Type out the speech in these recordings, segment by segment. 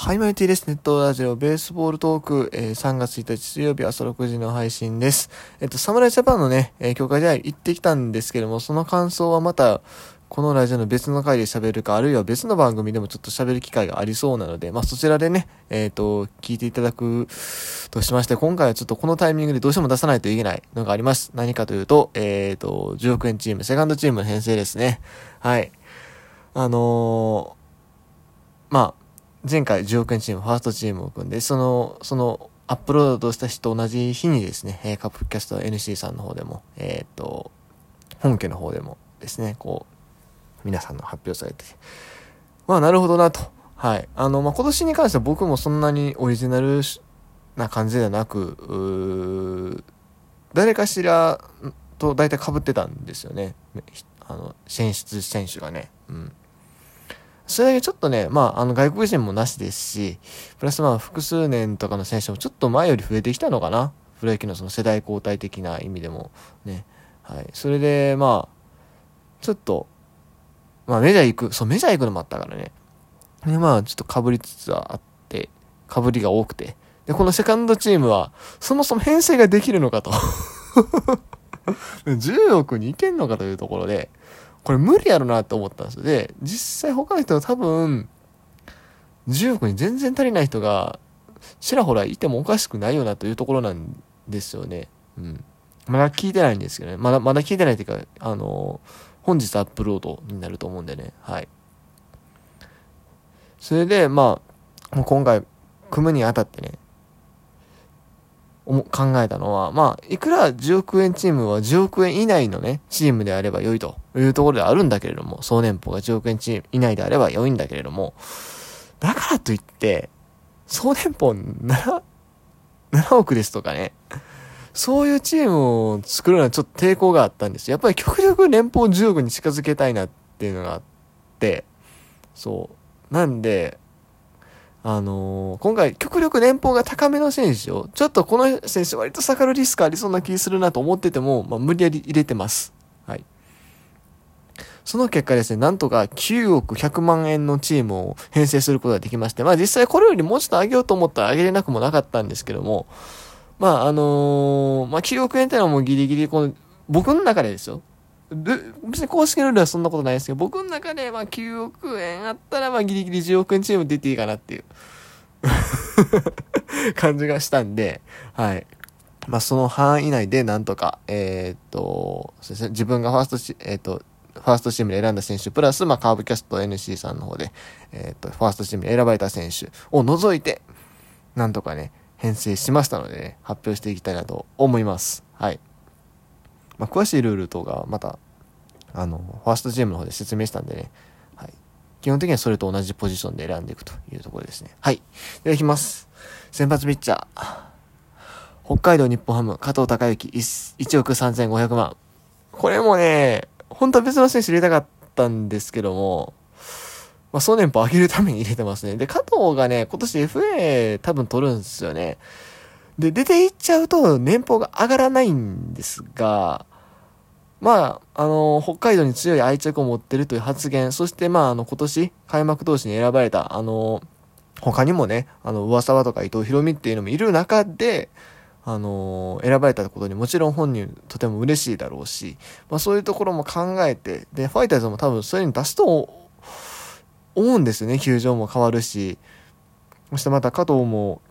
はい、マイティです。ネットラジオベースボールトーク、えー、3月1日水曜日朝6時の配信です。えっと、サムライジャパンのね、えー、強化試合行ってきたんですけども、その感想はまた、このラジオの別の回で喋るか、あるいは別の番組でもちょっと喋る機会がありそうなので、まあ、そちらでね、えっ、ー、と、聞いていただくとしまして、今回はちょっとこのタイミングでどうしても出さないといけないのがあります。何かというと、えっ、ー、と、10億円チーム、セカンドチームの編成ですね。はい。あのー、まあ、前回10億円チーム、ファーストチームを組んで、その、その、アップロードした日と同じ日にですね、え、カップキャスト NC さんの方でも、えっ、と、本家の方でもですね、こう、皆さんの発表されて、まあ、なるほどなと。はい。あの、まあ、今年に関しては僕もそんなにオリジナルな感じではなく、誰かしらと大体被ってたんですよね。あの、選出選手がね。うん。それだけちょっとね、まあ、あの、外国人もなしですし、プラスまあ、複数年とかの選手もちょっと前より増えてきたのかな。プロ野球のその世代交代的な意味でも、ね。はい。それで、まあ、ちょっと、まあ、メジャー行く、そう、メジャー行くのもあったからね。で、まあ、ちょっと被りつつはあって、被りが多くて。で、このセカンドチームは、そもそも編成ができるのかと。10億に行けんのかというところで、これ無理やろなって思ったんですよ。で、実際他の人は多分、10億に全然足りない人が、ちらほらいてもおかしくないよなというところなんですよね。うん。まだ聞いてないんですけどね。まだ、まだ聞いてないっていうか、あの本日アップロードになると思うんでね。はい。それで、まあ、今回、組むにあたってね、考えたのは、まあ、いくら10億円チームは10億円以内のね、チームであれば良いというところであるんだけれども、総年俸が10億円チーム以内であれば良いんだけれども、だからといって、総年俸 7, 7億ですとかね、そういうチームを作るのはちょっと抵抗があったんですよ。やっぱり極力年俸10億に近づけたいなっていうのがあって、そう。なんで、あのー、今回極力年俸が高めの選手を、ちょっとこの選手割と下がるリスクありそうな気するなと思ってても、まあ、無理やり入れてます。はい。その結果ですね、なんとか9億100万円のチームを編成することができまして、まあ実際これよりもうちょっと上げようと思ったら上げれなくもなかったんですけども、まああのー、まあ9億円ってのはもうギリギリこの、僕の中でですよ。別に公式のルールはそんなことないですけど、僕の中でまあ9億円あったらまあギリギリ10億円チーム出ていいかなっていう 感じがしたんで、はい。まあその範囲内でなんとか、えー、っと、自分がファースト、えー、っと、ファーストチームで選んだ選手、プラス、まあ、カーブキャスト NC さんの方で、えー、っと、ファーストチームで選ばれた選手を除いて、なんとかね、編成しましたので、ね、発表していきたいなと思います。はい。まあ、詳しいルールとか、また、あの、ファーストチームの方で説明したんでね、はい。基本的にはそれと同じポジションで選んでいくというところですね。はい。では、いきます。先発ピッチャー。北海道日本ハム、加藤隆之、1億3500万。これもね、本当は別の選手入れたかったんですけども、まあ、総年俸上げるために入れてますね。で、加藤がね、今年 FA 多分取るんですよね。で、出ていっちゃうと年俸が上がらないんですが、まあ、あの、北海道に強い愛着を持ってるという発言、そしてまあ、あの、今年開幕投手に選ばれた、あの、他にもね、あの、上沢とか伊藤博美っていうのもいる中で、あの選ばれたことにもちろん本人とても嬉しいだろうし、まあそういうところも考えて、で、ファイターズも多分そういうに出すと思うんですよね、球場も変わるし。そしてまた加藤も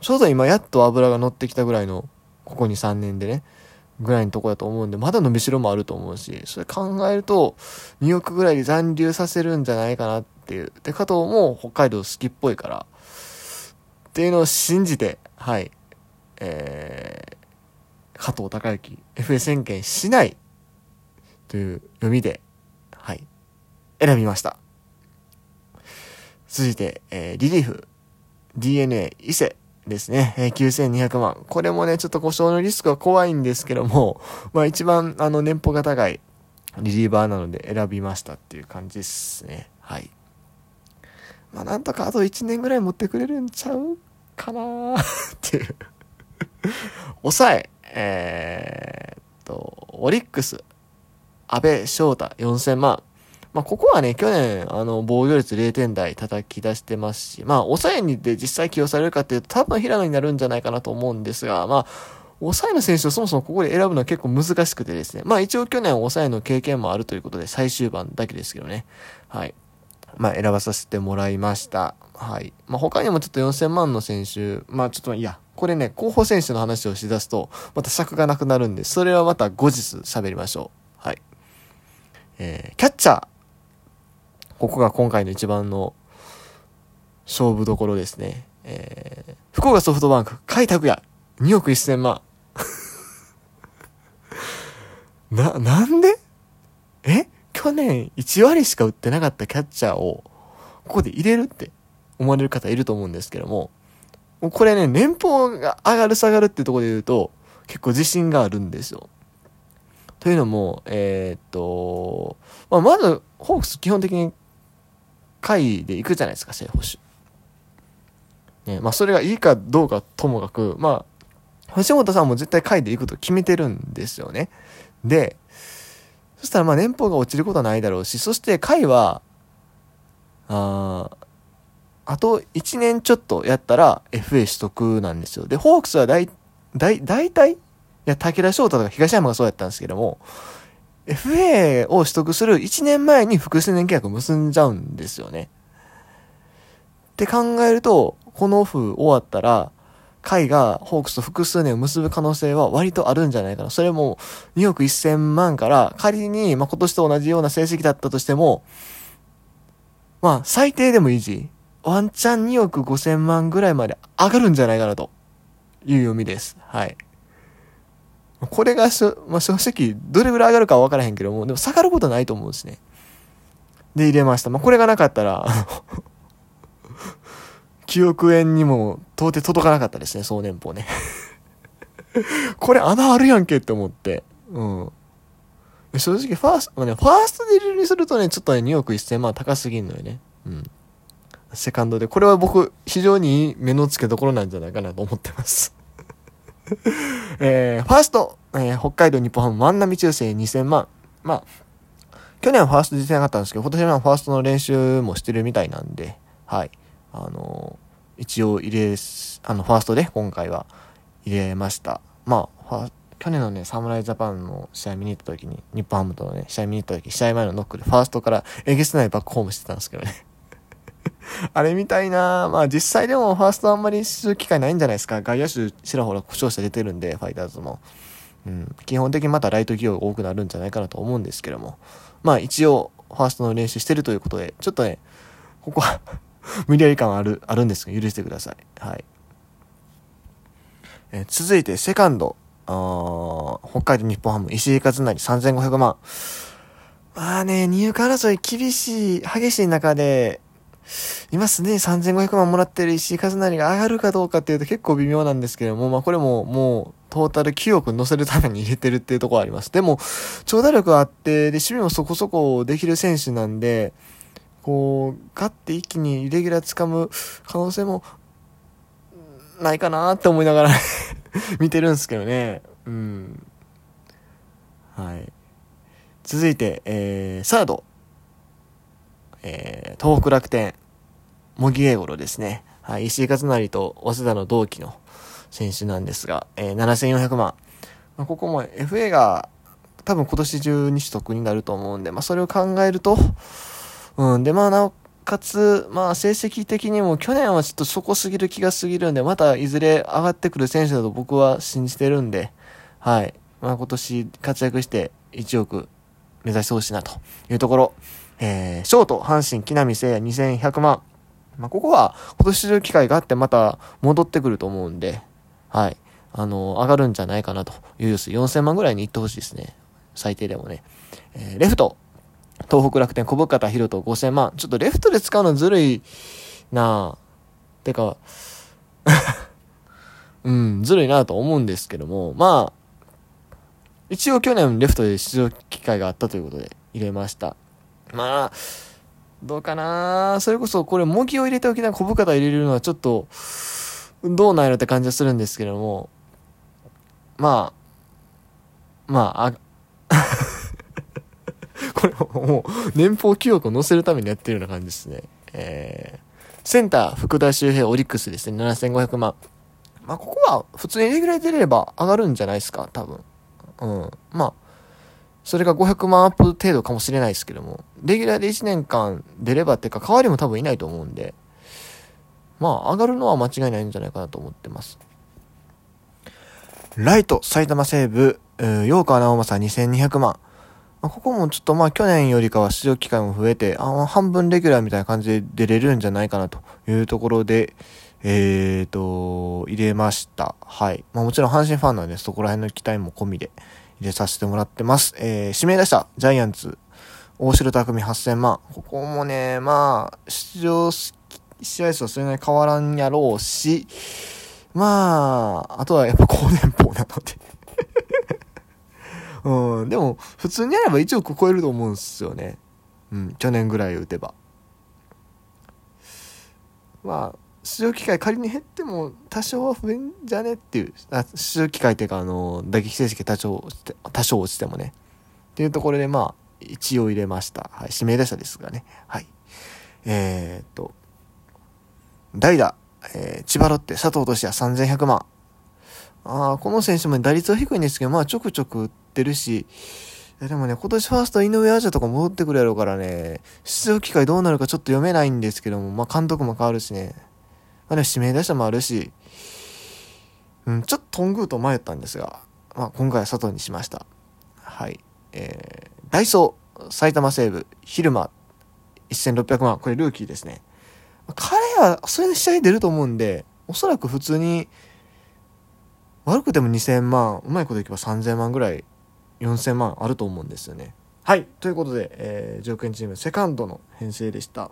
ちょうど今やっと油が乗ってきたぐらいの、ここ2、3年でね、ぐらいのとこだと思うんで、まだ伸びしろもあると思うし、それ考えると、2億ぐらいで残留させるんじゃないかなっていう。で、加藤も北海道好きっぽいから、っていうのを信じて、はい、えー、加藤隆之、FA 宣言しないという読みで、はい、選びました。続いて、えー、リリーフ、DNA、伊勢、ですね。えー、9200万。これもね、ちょっと故障のリスクは怖いんですけども、まあ一番あの年俸が高いリリーバーなので選びましたっていう感じですね。はい。まあなんとかあと1年ぐらい持ってくれるんちゃうかなっていう抑え、えー、っと、オリックス、安倍翔太4000万。まあ、ここはね、去年、あの、防御率0点台叩き出してますし、まあ、抑えにで実際起用されるかっていうと、多分平野になるんじゃないかなと思うんですが、まあ、抑えの選手をそもそもここで選ぶのは結構難しくてですね。まあ一応去年抑えの経験もあるということで最終盤だけですけどね。はい。まあ選ばさせてもらいました。はい。まあ他にもちょっと4000万の選手、まあちょっといや、これね、候補選手の話をしだすと、また尺がなくなるんで、それはまた後日喋りましょう。はい。えー、キャッチャー。ここが今回の一番の勝負どころですね。えー、福岡ソフトバンク、開拓也、2億1000万。な、なんで？え？去年1割しか売ってなかったキャッチャーを、ここで入れるって思われる方いると思うんですけども、もうこれね、年俸が上がる下がるってとこで言うと、結構自信があるんですよ。というのも、えー、っと、まあ、まず、ホークス基本的に下位で行くじゃないですか、正捕手。ね、まあ、それがいいかどうかともかく、まあ、橋本さんも絶対下位で行くと決めてるんですよね。で、そしたらまあ年俸が落ちることはないだろうし、そして下位は、ああと1年ちょっとやったら FA 取得なんですよ。で、ホークスは大、大、大体、いや、武田翔太とか東山がそうやったんですけども、FA を取得する1年前に複数年契約を結んじゃうんですよね。って考えると、このオフ終わったら、会がホークスと複数年を結ぶ可能性は割とあるんじゃないかな。それも2億1000万から仮に、まあ、今年と同じような成績だったとしても、まあ最低でも維持。ワンチャン2億5000万ぐらいまで上がるんじゃないかなという読みです。はい。これがしょ、まあ、正直どれぐらい上がるかは分からへんけども、でも下がることないと思うんですね。で入れました。まあ、これがなかったら9億円にも到底届かなかったですね、総年俸ね。これ穴あるやんけって思って。うん。正直、ファースト、まあね、ファーストで入れるにするとね、ちょっとね、2億1000万高すぎんのよね。うん。セカンドで。これは僕、非常にいい目の付けどころなんじゃないかなと思ってます えー、ファースト、えー、北海道日本ハム万波中世2000万。まあ、去年はファースト実践なかったんですけど、今年はファーストの練習もしてるみたいなんで、はい。あのー、一応入れ、あの、ファーストで今回は入れました。まあ、去年のね、侍ジャパンの試合見に行った時に、日本ハムとのね、試合見に行った時、試合前のノックでファーストからえげつないバックホームしてたんですけどね。あれみたいなまあ実際でもファーストあんまりする機会ないんじゃないですか。外野手ちらほら故障者出てるんで、ファイターズも。うん、基本的にまたライト起用が多くなるんじゃないかなと思うんですけども。まあ一応、ファーストの練習してるということで、ちょっとね、ここは 無理やり感ある、あるんですが、許してください。はい。え、続いて、セカンド。あ北海道日本ハム、石井勝成3500万。まあね、入荷争い厳しい、激しい中で、今すでに3500万もらってる石井和成が上がるかどうかっていうと結構微妙なんですけども、まあこれももうトータル9億乗せるために入れてるっていうところあります。でも、長打力あって、で、守備もそこそこできる選手なんで、こう、ガッて一気にイレギュラー掴む可能性も、ないかなって思いながら 見てるんですけどね。うん。はい。続いて、えー、サード。えー、東北楽天、茂木英五郎ですね。はい、石井勝成と早稲田の同期の選手なんですが、えー、7400万。まあ、ここも FA が多分今年中に取得になると思うんで、まあそれを考えると、うん、で、まあなおかつ、まあ成績的にも去年はちょっとそこすぎる気がすぎるんで、またいずれ上がってくる選手だと僕は信じてるんで、はい。まあ今年活躍して1億目指してほしいなというところ。えー、ショート、阪神、木浪聖也2100万。まあ、ここは今年中機会があってまた戻ってくると思うんで、はい。あの、上がるんじゃないかなというです。4000万ぐらいに行ってほしいですね。最低でもね。えー、レフト、東北楽天、小深田博人5000万。ちょっとレフトで使うのずるいなぁ。てか うん、ずるいなと思うんですけども、まあ、一応去年レフトで出場機会があったということで入れました。まあ、どうかなそれこそこれ、模擬を入れておきながら小深田入れるのはちょっと、どうなんやろって感じはするんですけども、まあ、まあ、あ これもう年俸記憶を載せるためにやってるような感じですね。えー、センター、福田周平、オリックスですね、7500万。まあ、ここは普通にレギュラー出れれば上がるんじゃないですか、多分。うん。まあ、それが500万アップ程度かもしれないですけども、レギュラーで1年間出ればっていうか、代わりも多分いないと思うんで、まあ、上がるのは間違いないんじゃないかなと思ってます。ライト、埼玉西部、陽川直政2200万。ここもちょっとまあ去年よりかは出場機会も増えて、あ半分レギュラーみたいな感じで出れるんじゃないかなというところで、えーと、入れました。はい。まあもちろん阪神ファンなんでそこら辺の期待も込みで入れさせてもらってます。えー、指名出した、ジャイアンツ、大城匠8000万。ここもね、まあ、出場試合数はそれなりに変わらんやろうし、まあ、あとはやっぱ高年俸なので うん、でも、普通にやれば1億超えると思うんすよね。うん、去年ぐらい打てば。まあ、出場機会仮に減っても多少は増えんじゃねっていう、あ出場機会っていうか、あの、打撃成績多少落ちて、多少落ちてもね。っていうところで、まあ、一応入れました。はい、指名打者ですがね。はい。えー、っと、代打、えー、千葉ロッテ、佐藤俊也3100万。ああ、この選手も打率は低いんですけど、まあちょくちょく打ってるし、でもね、今年ファースト井上アジャとか戻ってくるやろうからね、出場機会どうなるかちょっと読めないんですけども、まあ監督も変わるしね、まあでも指名打者もあるし、うん、ちょっとトングーと迷ったんですが、まあ今回は佐藤にしました。はい。えー、ダイソー、埼玉西部、昼間、1600万、これルーキーですね。彼はそれで試合出ると思うんで、おそらく普通に、悪くても2000万、うまいこといけば3000万ぐらい、4000万あると思うんですよね。はい。ということで、えー、条件チームセカンドの編成でした。